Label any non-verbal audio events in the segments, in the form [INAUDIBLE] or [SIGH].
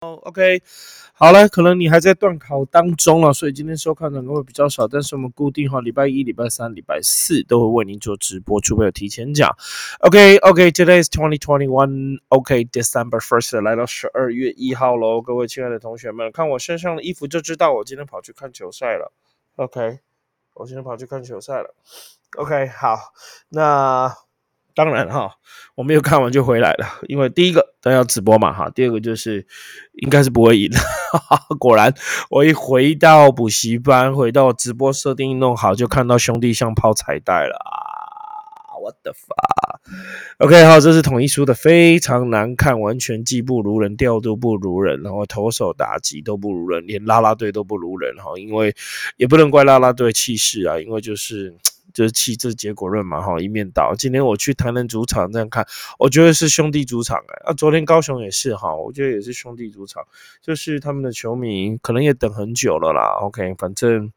哦，OK，好了，可能你还在断考当中了，所以今天收看的人会比较少。但是我们固定哈，礼拜一、礼拜三、礼拜四都会为您做直播，除非有提前讲。OK，OK，Today is twenty twenty one，OK，December first，来到十二月一号喽。各位亲爱的同学们，看我身上的衣服就知道我今天跑去看球赛了。OK，我今天跑去看球赛了。OK，好，那。当然哈，我没有看完就回来了，因为第一个他要直播嘛哈，第二个就是应该是不会赢。[LAUGHS] 果然，我一回到补习班，回到直播设定弄好，就看到兄弟像抛彩带了啊！What the fuck？OK，好，这是统一输的非常难看，完全技不如人，调度不如人，然后投手打击都不如人，连拉拉队都不如人哈。因为也不能怪拉拉队气势啊，因为就是。就是气质结果论嘛，哈，一面倒。今天我去台南主场这样看，我觉得是兄弟主场哎。啊，昨天高雄也是哈，我觉得也是兄弟主场，就是他们的球迷可能也等很久了啦。OK，反正。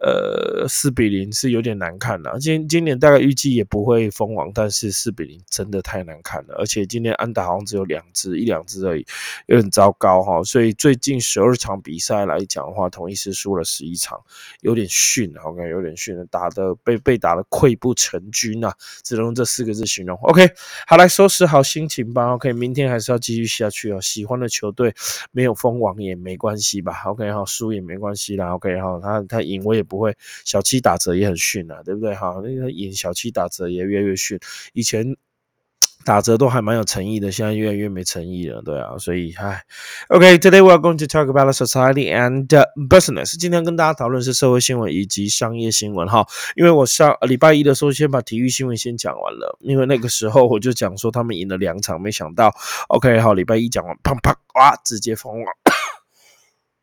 呃，四比零是有点难看的。今今年大概预计也不会封王，但是四比零真的太难看了。而且今年安打好像只有两支，一两支而已，有点糟糕哈。所以最近十二场比赛来讲的话，同一时输了十一场，有点逊我感觉有点逊，打的被被打的溃不成军呐，只能用这四个字形容。OK，好，来收拾好心情吧。OK，明天还是要继续下去哦。喜欢的球队没有封王也没关系吧？OK，好，输也没关系啦。OK，好，他他赢我也。不会，小七打折也很逊啊，对不对？哈，那个演小七打折也越来越逊。以前打折都还蛮有诚意的，现在越来越没诚意了，对啊。所以，嗨，OK，Today we are going to talk about society and business。今天跟大家讨论是社会新闻以及商业新闻哈。因为我上礼拜一的时候先把体育新闻先讲完了，因为那个时候我就讲说他们赢了两场，没想到，OK，好，礼拜一讲完，砰砰哇，直接封了。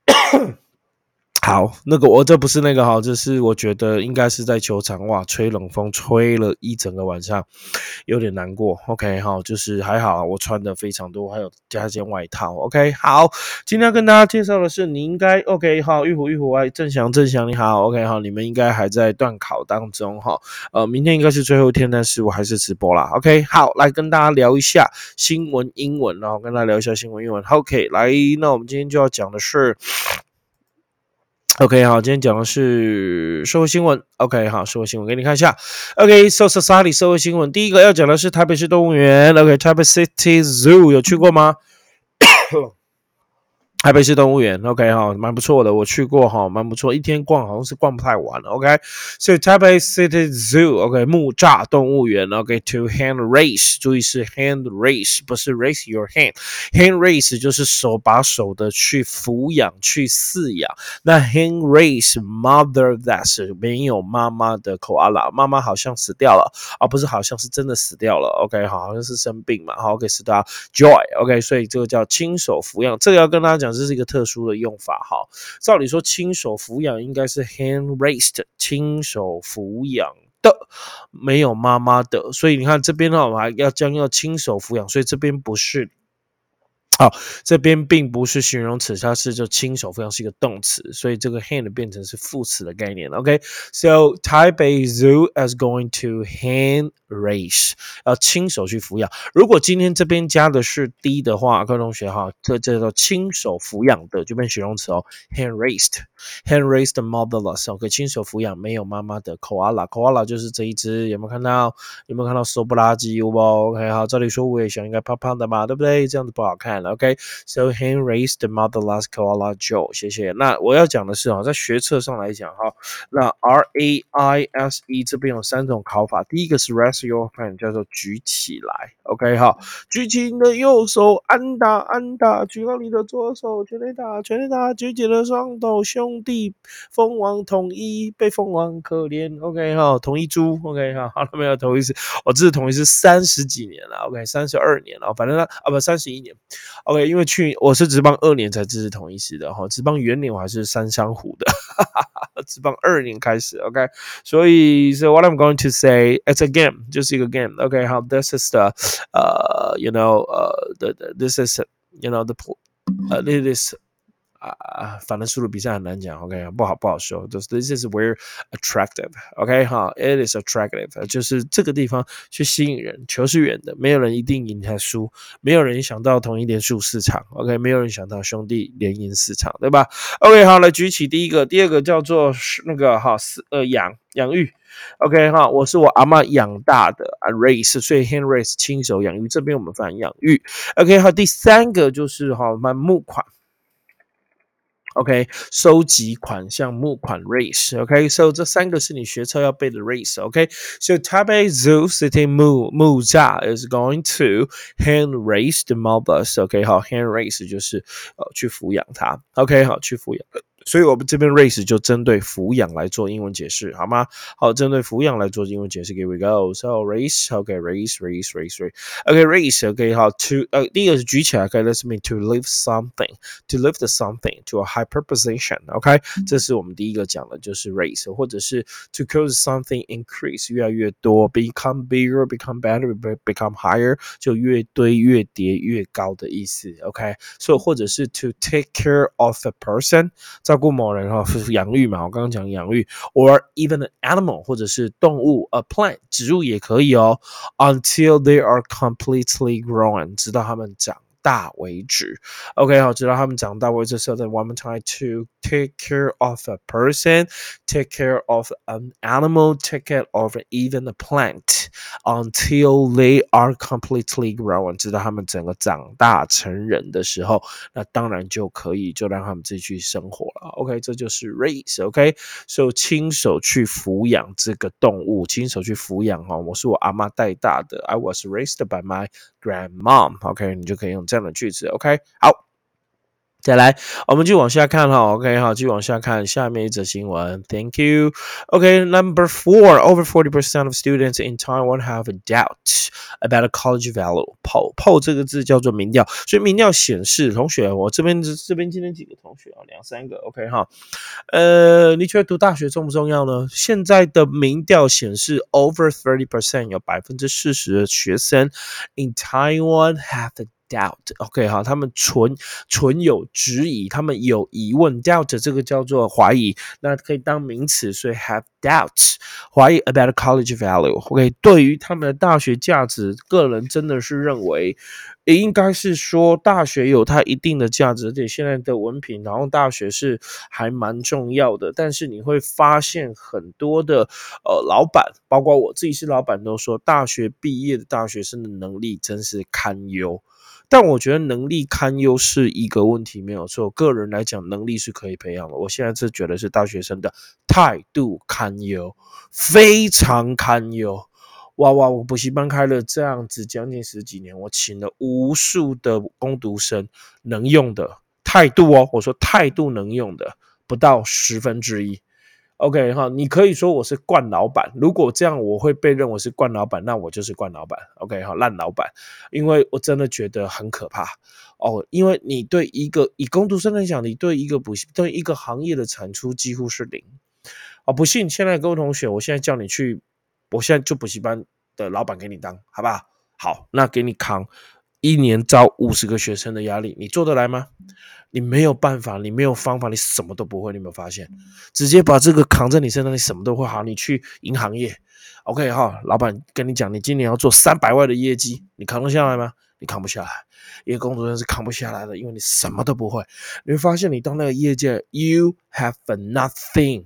[COUGHS] 好，那个我这不是那个哈，这是我觉得应该是在球场哇，吹冷风吹了一整个晚上，有点难过。OK，好，就是还好，我穿的非常多，还有加一件外套。OK，好，今天要跟大家介绍的是，你应该 OK，好，玉虎玉虎哎，正祥郑祥你好，OK，好，你们应该还在断考当中哈，呃，明天应该是最后一天，但是我还是直播啦。OK，好，来跟大家聊一下新闻英文，然后跟大家聊一下新闻英文。OK，来，那我们今天就要讲的是。OK，好，今天讲的是社会新闻。OK，好，社会新闻给你看一下。OK，So Society 社会新闻，第一个要讲的是台北市动物园。OK，台北 City Zoo 有去过吗？[COUGHS] 台北市动物园，OK 哈，蛮不错的，我去过哈，蛮不错，一天逛好像是逛不太完，OK。所以台北 City Zoo，OK，木栅动物园，OK，to hand raise，注意是 hand raise，不是 raise your hand，hand raise 就是手把手的去抚养、去饲养。那 hand raise mother that 是没有妈妈的 koala，妈妈好像死掉了，而不是好像是真的死掉了，OK，好，好像是生病嘛，好，OK，是的，joy，OK，所以这个叫亲手抚养，这个要跟大家讲。这是一个特殊的用法哈。照理说，亲手抚养应该是 hand raised，亲手抚养的，没有妈妈的。所以你看这边呢，我还要将要亲手抚养，所以这边不是。好，这边并不是形容词，它是就亲手抚养是一个动词，所以这个 hand 变成是副词的概念。OK，so Taipei Zoo is going to hand raise，要亲手去抚养。如果今天这边加的是 d 的话，各位同学哈，这叫做亲手抚养的，就变形容词哦，hand raised，hand raised motherless。OK，亲手抚养没有妈妈的 koala，koala 就是这一只，有没有看到？有没有看到瘦不拉几？有不？OK，好，照理说我也想应该胖胖的嘛，对不对？这样子不好看。OK，so hand raised motherless koala Joe，谢谢。那我要讲的是啊，在学测上来讲哈，那 R A I S E 这边有三种考法，第一个是 raise 叫做举起来。OK，哈，举起你的右手，安打安打，举高你的左手，全力打全力打，举起了双手，兄弟，蜂王统一，被蜂王可怜。OK，哈，统一猪。OK，哈，好了没有？统一是，我这是统一是三十几年了。OK，三十二年了，反正呢，啊不，三十一年。OK，因为去我是职棒二年才支持统一师的哈，职棒元年我还是三山虎的，哈 [LAUGHS] 哈职棒二年开始 OK，所以 So what I'm going to say, it's a game，就是一个 game。OK，好，This is the 呃，you know，呃，the this is you know the 呃，this is 啊，反正速度比赛很难讲，OK，不好不好说。就是 This is where attractive，OK 哈，It is attractive，就是这个地方去吸引人。球是圆的，没有人一定赢他输，没有人想到同一连输四场，OK，没有人想到兄弟连赢四场，对吧？OK，好，来举起第一个，第二个叫做那个哈，是呃养养育，OK 哈，我是我阿妈养大的啊，race，所以 hand race 亲手养育，这边我们翻养育，OK，好，第三个就是哈，买木款。OK，收集款项募款 raise。OK，so 这三个是你学车要背的 raise。OK，so Taipei Zoo City 木木栅 is going to hand raise the m o b u s OK，好，hand raise 就是呃去抚养它。OK，好，去抚养。所以我们这边 race 就针对抚养来做英文解释，好吗？好，针对抚养来做英文解释，Here we go. So race，OK，race，race，race，race。OK，race，OK，好，to 呃，第一个是举起来，OK，let's mean to lift something，to lift something to a higher position，OK，这是我们第一个讲的，就是 race，或者是 to cause something increase，越来越多，become bigger，become better，become higher，就越堆越叠越高的意思，OK，所以或者是 to take care of a person，在 照顾某人哈，养育嘛，我刚刚讲养育，or even an animal 或者是动物，a plant 植物也可以哦，until they are completely grown，直到它们长。大为止。OK，好，直到他们长大为止。So then one more time to take care of a person, take care of an animal, take care of even a plant Until they are completely grown，直到他们整个长大成人的时候，那当然就可以就让他们自己去生活了。OK，这就是 raise。OK，so 亲手去抚养这个动物，亲手去抚养哈。我是我阿妈带大的。I was raised by my grandmom。OK，你就可以用。这样的句子，OK，好。再来，我们就往下看哈，OK 哈，继续往下看下面一则新闻。Thank you. OK, number four, over forty percent of students in Taiwan have a doubt about a college value. poll poll 这个字叫做民调，所以民调显示，同学，我这边这边今天几个同学啊，两三个，OK 哈，呃，你觉得读大学重不重要呢？现在的民调显示，over thirty percent 有百分之四十的学生 in Taiwan have a doubt，OK 哈，他们存存有质疑，他们有疑问，doubt 这个叫做怀疑，那可以当名词，所以 have doubts，怀疑 about college value，OK，对于他们的大学价值，个人真的是认为，也应该是说大学有它一定的价值，而且现在的文凭，然后大学是还蛮重要的，但是你会发现很多的呃老板，包括我自己是老板，都说大学毕业的大学生的能力真是堪忧。但我觉得能力堪忧是一个问题，没有错。个人来讲，能力是可以培养的。我现在是觉得是大学生的态度堪忧，非常堪忧。哇哇！我补习班开了这样子将近十几年，我请了无数的攻读生，能用的态度哦，我说态度能用的不到十分之一。OK 哈，你可以说我是惯老板，如果这样我会被认为是惯老板，那我就是惯老板。OK 哈，烂老板，因为我真的觉得很可怕哦，因为你对一个以工读生来讲，你对一个补习对一个行业的产出几乎是零哦。不信，现在各位同学，我现在叫你去，我现在就补习班的老板给你当，好不好？好，那给你扛一年招五十个学生的压力，你做得来吗？你没有办法，你没有方法，你什么都不会。你有没有发现？直接把这个扛在你身上，你什么都会好。你去银行业，OK 哈，老板跟你讲，你今年要做三百万的业绩，你扛得下来吗？你扛不下来，一个工作人员是扛不下来的，因为你什么都不会。你会发现，你到那个业界，You have nothing。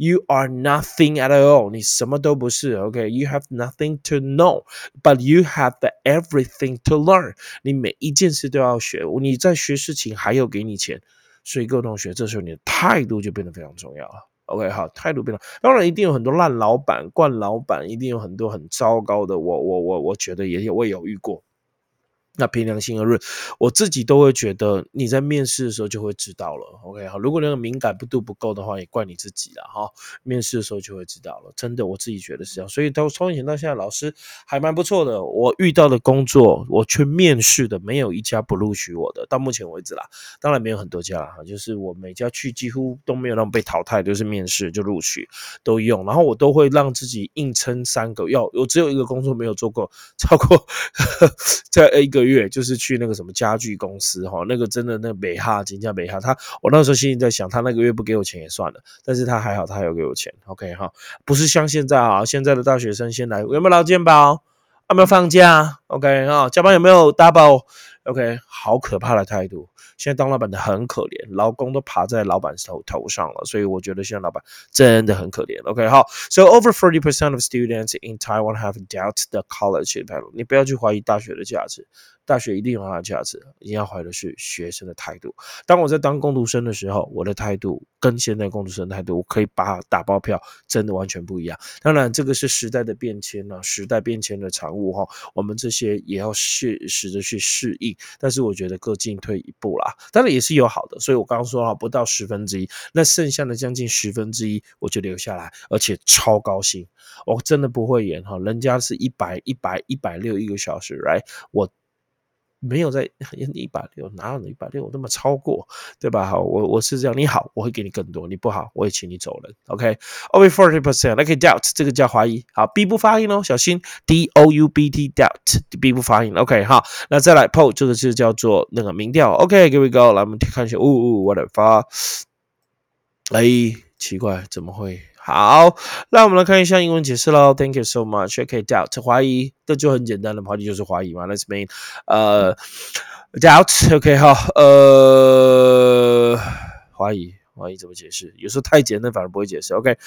You are nothing at all. 你什么都不是，OK？You have nothing to know, but you have the everything to learn. 你每一件事都要学，你在学事情还有给你钱，所以各位同学，这时候你的态度就变得非常重要了。OK，好，态度变了。当然，一定有很多烂老板、惯老板，一定有很多很糟糕的。我、我、我，我觉得也有，我也有遇过。那凭良心而论，我自己都会觉得你在面试的时候就会知道了。OK，好，如果那个敏感度不够的话，也怪你自己了哈。面试的时候就会知道了，真的，我自己觉得是这样。所以到从以前到现在，老师还蛮不错的。我遇到的工作，我去面试的，没有一家不录取我的。到目前为止啦，当然没有很多家哈，就是我每家去几乎都没有让被淘汰，就是面试就录取都用。然后我都会让自己硬撑三个，要我只有一个工作没有做过超过 [LAUGHS] 在一个。月就是去那个什么家具公司哈，那个真的那美哈金价美哈，他我那时候心里在想，他那个月不给我钱也算了，但是他还好，他有给我钱，OK 哈，不是像现在啊，现在的大学生先来有没有劳健保，有没有放假，OK 哈，加班有没有 double，OK，好可怕的态度。现在当老板的很可怜，劳工都爬在老板头头上了，所以我觉得现在老板真的很可怜。OK，好，So over forty percent of students in Taiwan have doubt the college value。你不要去怀疑大学的价值。大学一定有它的价值，一定要怀的是学生的态度。当我在当工读生的时候，我的态度跟现在工读生的态度，我可以把打包票，真的完全不一样。当然，这个是时代的变迁了，时代变迁的产物哈。我们这些也要适时的去适应。但是我觉得各进退一步啦，当然也是有好的。所以我刚刚说哈，不到十分之一，那剩下的将近十分之一，我就留下来，而且超高薪。我真的不会演哈，人家是一百一百一百六一个小时，right？我。没有在一百六，哪有一百六那么超过，对吧？好，我我是这样，你好，我会给你更多；你不好，我也请你走人。OK，over forty percent，那可以 doubt，这个叫怀疑。好，B 不发音哦，小心 D O U B T doubt，B 不发音。OK，好，那再来 poll，这个是叫做那个民调。OK，here we go，来我们看一下，呜呜，what the fuck？哎，奇怪，怎么会？好，那我们来看一下英文解释喽。Thank you so much. OK, doubt 怀疑，这就很简单的，怀疑就是怀疑嘛。Let's mean 呃 doubt. OK 好，呃怀疑怀疑怎么解释？有时候太简单反而不会解释。OK，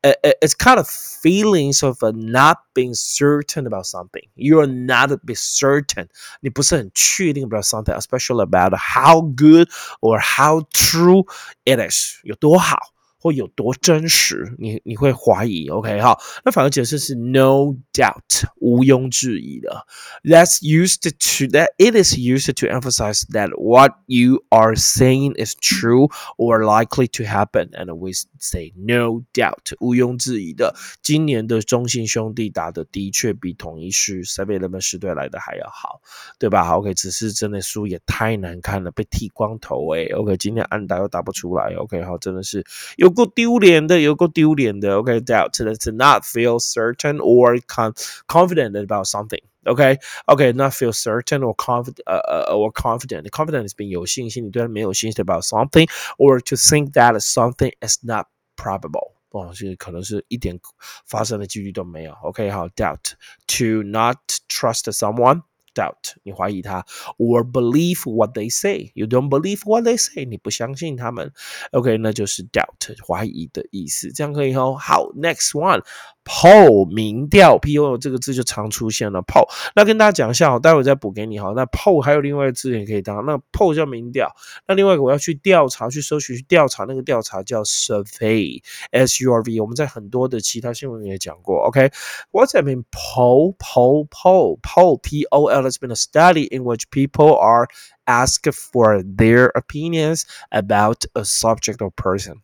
呃呃，it's kind of feelings of not being certain about something. You're not be certain. 你不是很确定 about something, especially about how good or how true it is 有多好。 会有多真实，你你会怀疑，OK 哈？那反而解释是 no doubt，毋庸置疑的。That's used to that it is used to emphasize that what you are saying is true or likely to happen, and we say no doubt，毋庸置疑的。今年的中信兄弟打的的确比统一狮、塞贝人们狮队来的还要好，对吧？OK，只是真的输也太难看了，被剃光头哎。OK，今天安打又打不出来，OK 好，真的是有。有够丢脸的，有够丢脸的。OK, doubt to not feel certain or con confident about something. OK, OK, not feel certain or confident, uh, or confident. Confident is being 有信心，你对它没有信心 about something, or to think that something is not probable. 哦，是可能是一点发生的几率都没有。OK，好，doubt to not trust someone doubt，你怀疑他，or believe what they say。You don't believe what they say，你不相信他们。OK，那就是 doubt，怀疑的意思。这样可以哦。好，next one。 Poll 民调，p o 这个字就常出现了。poll 那跟大家讲一下，我待会再补给你哈。那 poll 还有另外一个字也可以当，那 poll 叫民调。那另外一个我要去调查，去搜寻，去调查那个调查叫 survey，s u r v。我们在很多的其他新闻也讲过。OK，what's that mean? Poll, poll, poll, poll, p o l has been a study in which people are asked for their opinions about a subject or person.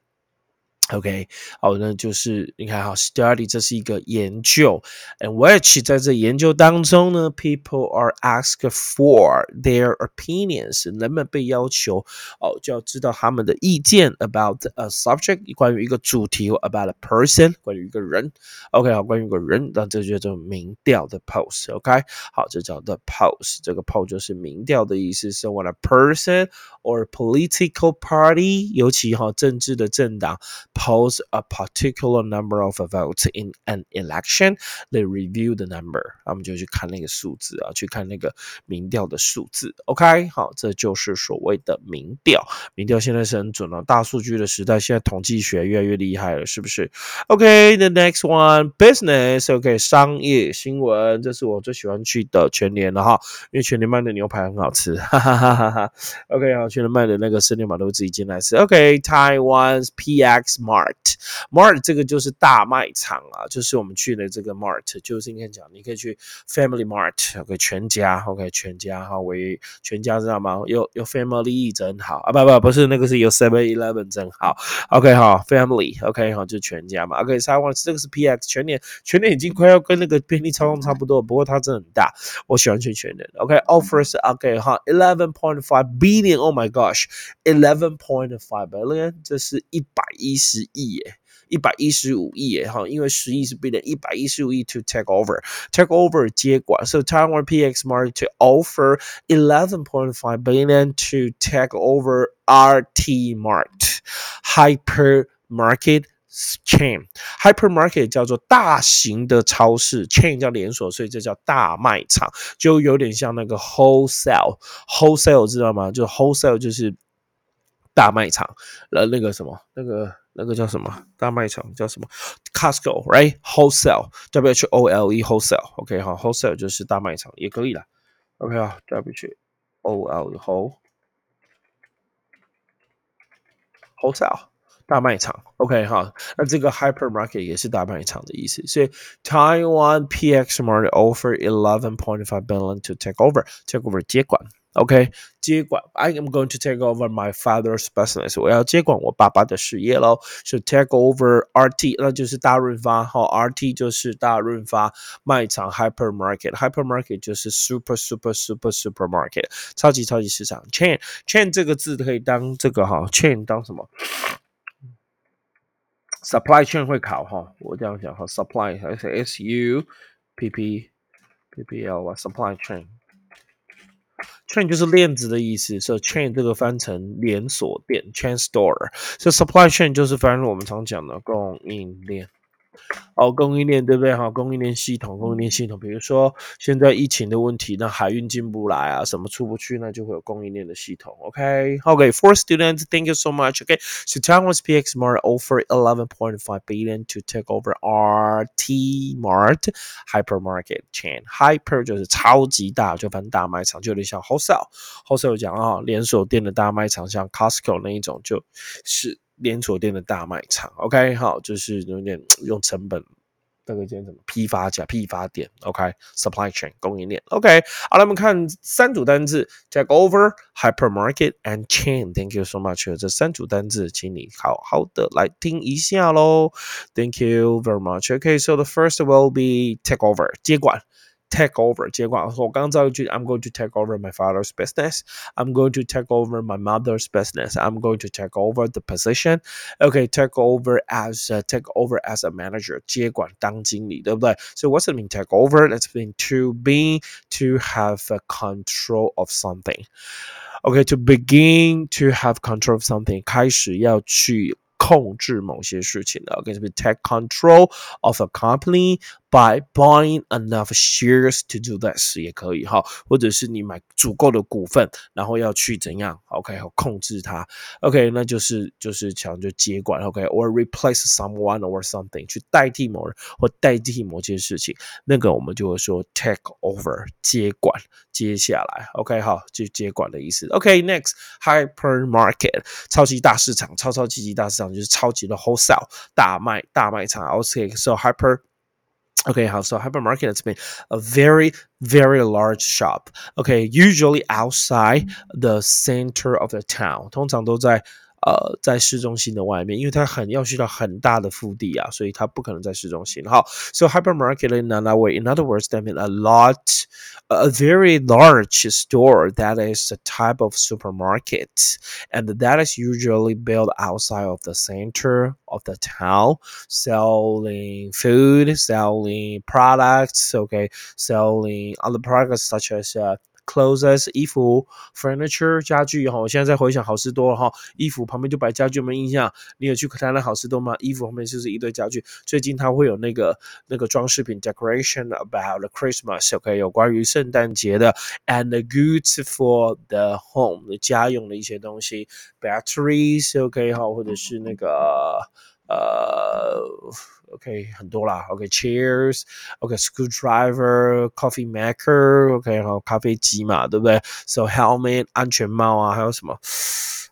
OK，好，那就是你看哈，study 这是一个研究，and which 在这研究当中呢，people are asked for their opinions，人们被要求哦就要知道他们的意见 about a subject，关于一个主题，about a person，关于一个人，OK，好，关于一个人，那这就叫做民调的 post，OK，好，这叫 the post，这个 post 就是民调的意思，so when a person or political party，尤其哈政治的政党。 Pose a particular number of votes in an election, they review the number，他们就去看那个数字啊，去看那个民调的数字。OK，好，这就是所谓的民调。民调现在是很准了，大数据的时代，现在统计学越来越厉害了，是不是？OK，the next one business。OK，商业新闻，这是我最喜欢去的全年了哈，因为全年卖的牛排很好吃，哈哈哈哈哈。OK，好，全年卖的那个生牛马都自己进来吃。OK，Taiwan's PX。Mart，Mart 这个就是大卖场啊，就是我们去的这个 Mart，就是应该讲，你可以去 Family Mart，OK，全家，OK，全家哈，为全家知道吗？有有 Family 真好啊，不不不是那个是有 Seven Eleven 真好，OK 哈，Family，OK 哈，就全家嘛，OK，台湾这个是 PX 全年，全年已经快要跟那个便利超市差不多，不过它真的很大，我喜欢去全年，OK，Offers，OK 哈，Eleven point five billion，Oh my gosh，Eleven point five billion，这是一百一十。十亿耶，一百一十五亿耶哈，因为十亿是 billion，一百一十五亿 to take over，take over 接管，so Taiwan PX Market to offer eleven point five billion to take over RT Mart hypermarket chain hypermarket 叫做大型的超市，chain 叫连锁，所以这叫大卖场，就有点像那个 wholesale wholesale 知道吗？就 wholesale 就是大卖场，呃，那个什么，那个那个叫什么大卖场叫什么 Costco，right wholesale W H O L E wholesale，OK 好，wholesale 就是大卖场也可以啦，OK 啊，W H O L E whole wholesale。大卖场，OK 哈，那这个 hypermarket 也是大卖场的意思，所以 Taiwan PX Mart offer eleven point five billion to take over，take over 接管 ，OK 接管，I am going to take over my father's business，我要接管我爸爸的事业喽，所以 take over RT 那就是大润发哈，RT 就是大润发卖场 hypermarket，hypermarket 就是 super super super supermarket，超级超级市场，chain chain 这个字可以当这个哈，chain 当什么？supply chain 会考哈，我这样讲哈，supply 还是 S U P P P P L 吧，supply chain。 chain 就是链子的意思，所以 chain 这个翻成连锁店，chain store。所以 supply chain 就是翻成我们常讲的供应链。哦，供应链对不对？哈，供应链系统，供应链系统，比如说现在疫情的问题，那海运进不来啊，什么出不去，那就会有供应链的系统。OK，OK，four students，thank you so much。OK，so Taiwan's PX Mart offer 11.5 billion to take over RT Mart hypermarket chain。Hyper 就是超级大，就分大卖场，就有点像 wholesale。wholesale 讲啊，连锁店的大卖场，像 Costco 那一种，就是。连锁店的大卖场，OK，好，就是有点用成本，那个叫什么批发价、批发店，OK，supply chain 供应链，OK，好了，我们看三组单字，take over hypermarket and chain，Thank you so much，这三组单字，请你好好的来听一下喽，Thank you very much，OK，so the first will be take over 接管。take over 接管。我刚刚造一句，I'm going to take over my father's business. I'm going to take over my mother's business. I'm going to take over the position. Okay, take over as a, take over as a manager 接管当经理，对不对？So what's it mean take over? It's mean to be to have a control of something. Okay, to begin to have control of something，开始要去控制某些事情的。OK，这边 take control of a company by buying enough shares to do this 也可以哈，或者是你买足够的股份，然后要去怎样？OK，好控制它。OK，那就是就是强就接管。OK，or replace someone or something 去代替某人或代替某件事情，那个我们就会说 take over 接管。接下来，OK，好，就接管的意思。OK，next，hypermarket 超级大市场，超超级级大市场就是超级的 wholesale 大卖大卖场。OK，so hyper Okay, so hypermarket has been a very, very large shop. Okay, usually outside the center of the town. 通常都在 呃，在市中心的外面，因为它很要需要很大的腹地啊，所以它不可能在市中心。好，so hypermarket in another way, in other words, that mean a lot, a very large store that is a type of supermarket, and that is usually built outside of the center of the town, selling food, selling products, okay, selling other products such as uh, clothes 衣服，furniture 家具哈，我现在在回想好事多了哈，衣服旁边就摆家具，有没印象？你有去台南好事多吗？衣服旁边就是一堆家具，最近它会有那个那个装饰品 decoration about Christmas，OK，有关于圣诞节的，and goods for the home 家用的一些东西，batteries，OK 哈，或者是那个呃。OK，很多啦。OK，chairs，OK，screwdriver，coffee maker，OK，然后咖啡机嘛，对不对？So helmet，安全帽啊，还有什么？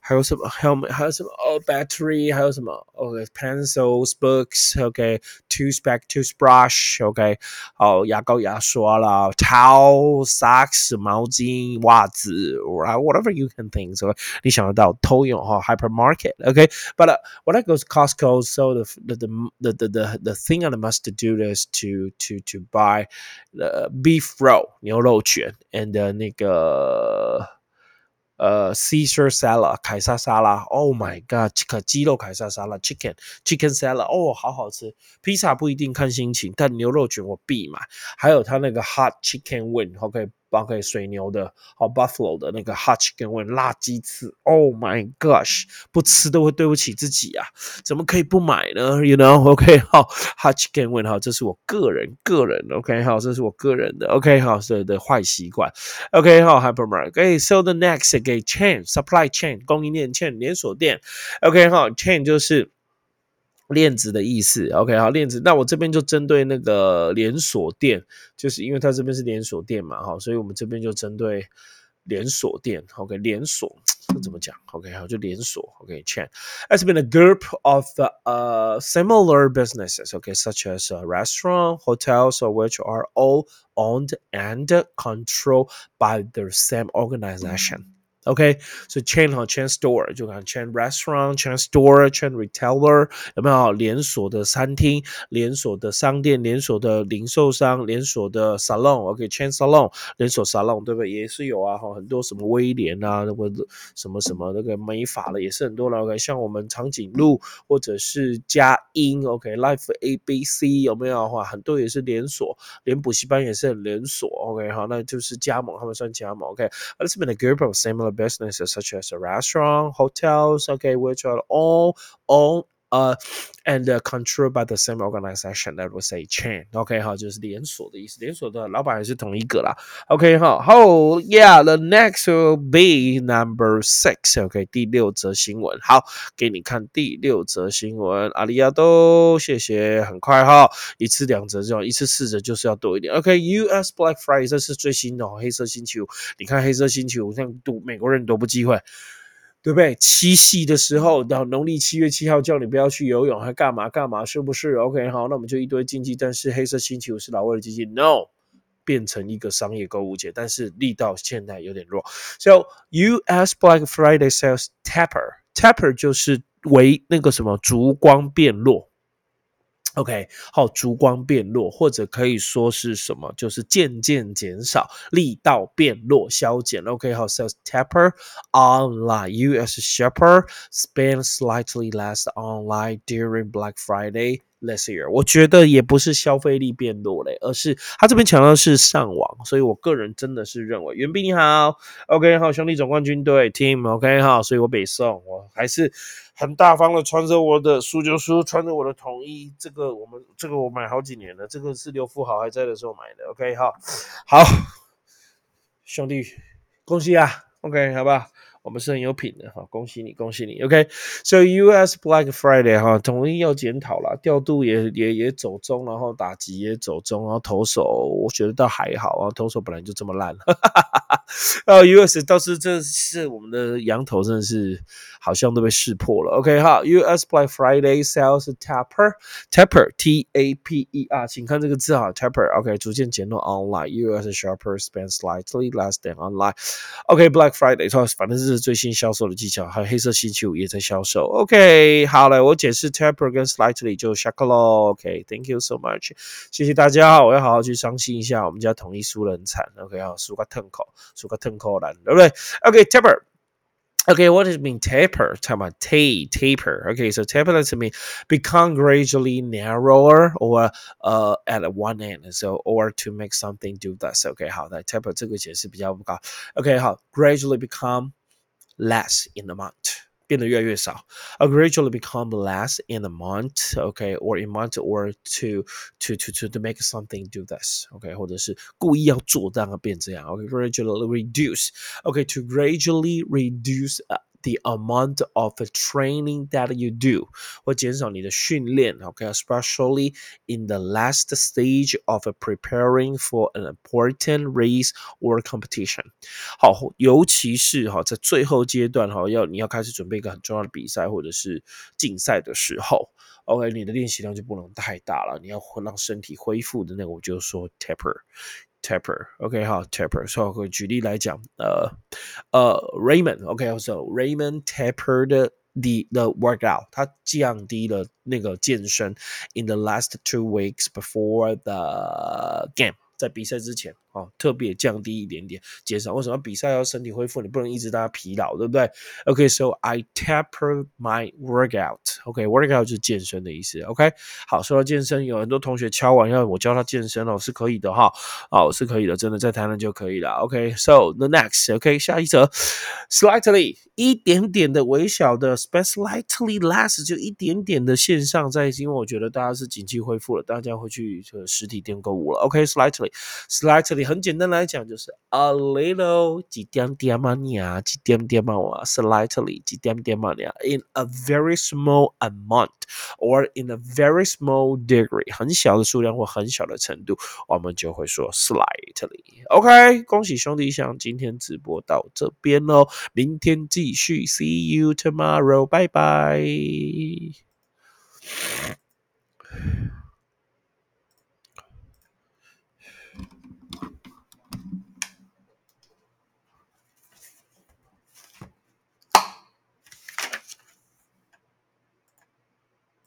还有什么 helmet？还有什么？哦，battery，还有什么？OK，pencils，books，OK，toothpack，toothbrush，OK，好，牙膏、牙刷啦，towel，socks，毛巾、袜子，whatever you can think，所以你想得到都有哈，hypermarket，OK，but when I go to Costco，so the the the the the the thing I must do is to to to buy the beef roll 牛肉卷 and 那个。 呃，Caesar salad 凯撒沙拉，Oh my god，可鸡肉凯撒沙拉，Chicken Chicken salad，哦，好好吃。披萨不一定看心情，但牛肉卷我必买。还有他那个 Hot Chicken Wing，OK。 包括水牛的，好 Buffalo 的那个 Hot Chicken Wing 辣鸡翅，Oh my gosh，不吃都会对不起自己啊！怎么可以不买呢？You know，OK，好 Hot Chicken Wing，好，这是我个人个人，OK，好，这是我个人的，OK，好，的的坏习惯，OK，好，Hypermarket，OK，So the next 给 Chain Supply Chain 供应链 Chain 连锁店，OK，好，Chain 就是。链子的意思，OK，好，链子。那我这边就针对那个连锁店，就是因为它这边是连锁店嘛，哈，所以我们这边就针对连锁店，OK，连锁这怎么讲？OK，好，就连锁，OK，chain As been a group of uh similar businesses, OK, such as a restaurant, hotels, which are all owned and controlled by the same organization. OK，所以 chain 哈 chain store 就看 chain restaurant、chain store、chain retailer 有没有连锁的餐厅、连锁的商店、连锁的零售商、连锁的 salon，OK，chain salon 连锁 salon 对不对？也是有啊哈，很多什么威廉啊，或者什么什么那个美发的也是很多了。OK，像我们长颈鹿或者是佳音，OK，Life ABC 有没有哈？很多也是连锁，连补习班也是很连锁。OK，好，那就是加盟，他们算加盟。OK，let's been a group of similar businesses such as a restaurant, hotels, okay, which are all all uh and controlled by the same organization that was a chain. OK 哈，就是连锁的意思，连锁的老板也是同一个啦。OK 哈，好，Yeah，the next will be number six. OK，第六则新闻，好，给你看第六则新闻。阿里亚多，谢谢，很快哈，一次两折这样，一次四折就是要多一点。OK，US Black Friday 这是最新的黑色星期五，你看黑色星期五，像赌美国人多不机会。对不对？七夕的时候，到农历七月七号叫你不要去游泳，还干嘛干嘛？是不是？OK，好，那我们就一堆禁忌。但是黑色星期五是老外的禁忌，No，变成一个商业购物节，但是力道现在有点弱。So U.S. Black Friday sales taper，taper 就是为那个什么烛光变弱。OK，好，烛光变弱，或者可以说是什么，就是渐渐减少，力道变弱，消减。OK，好，sales taper online. U.S. shopper spend slightly less online during Black Friday. Last year，我觉得也不是消费力变弱嘞，而是他这边强调是上网，所以我个人真的是认为，袁斌你好，OK，好，兄弟总冠军队 Team，OK，好，所以我北宋，我还是很大方的穿着我的输就输，穿着我的统一，这个我们这个我买好几年了，这个是刘富豪还在的时候买的，OK，好，好，兄弟，恭喜啊，OK，好吧。我们是很有品的哈，恭喜你，恭喜你。OK，So U.S. Black Friday 哈，统一要检讨了，调度也也也走中，然后打击也走中，然后投手我觉得倒还好啊，投手本来就这么烂。哈哈哈哈呃，U.S. 倒是这是我们的羊头，真的是好像都被识破了。OK 哈，U.S. Black Friday sales taper taper T A P E R，请看这个字哈，taper OK，逐渐减弱 online U.S. shoppers spend slightly less than online。OK，Black Friday 说反正是。是最新销售的技巧，还有黑色星期五也在销售。OK，好了，我解释 taper 跟 slightly 就下课喽。OK，Thank you so much，谢谢大家。我要好好去伤心一下，我们家统一输了很惨。OK，好，输个吞口，输个吞口难，对不对？OK，taper。Okay, what does it mean taper? Talking about ta taper. Okay, so taper does mean become gradually narrower or uh at one end. So or to make something do this. Okay, 好的，taper 这个解释比较不高。OK，好，gradually become less in a month， 变得越来越少。A gradually become less in a month, okay, or in month, or to to to to to make something do this, okay，或者是故意要做让它变这样，okay, gradually reduce, okay, to gradually reduce. Uh, the amount of training that you do，会减少你的训练。OK，especially in the last stage of preparing for an important race or competition。好，尤其是哈在最后阶段哈，要你要开始准备一个很重要的比赛或者是竞赛的时候。OK，你的练习量就不能太大了，你要让身体恢复的那个，我就说 taper。 taper，OK 哈，taper，所以举例来讲，呃呃，Raymond，OK，so Raymond tapered the the workout，他降低了那个健身 in the last two weeks before the game。 在比赛之前哦，特别降低一点点，减少。为什么比赛要身体恢复？你不能一直大家疲劳，对不对？OK，so I taper my workout。OK，workout 就是健身的意思。OK，好，说到健身，有很多同学敲完要我教他健身哦，是可以的哈，哦，是可以的，真的在台湾就可以了。OK，so the next，OK，下一则，slightly 一点点的微小的，slightly less 就一点点的线上在，因为我觉得大家是景气恢复了，大家会去这个实体店购物了。OK，slightly slightly 很简单来讲就是 a little 几点点嘛你啊，几点点嘛啊 slightly 几点点嘛你啊，in a very small amount or in a very small degree 很小的数量或很小的程度，我们就会说 slightly。OK，恭喜兄弟想，今天直播到这边喽，明天继续，See you tomorrow，拜拜。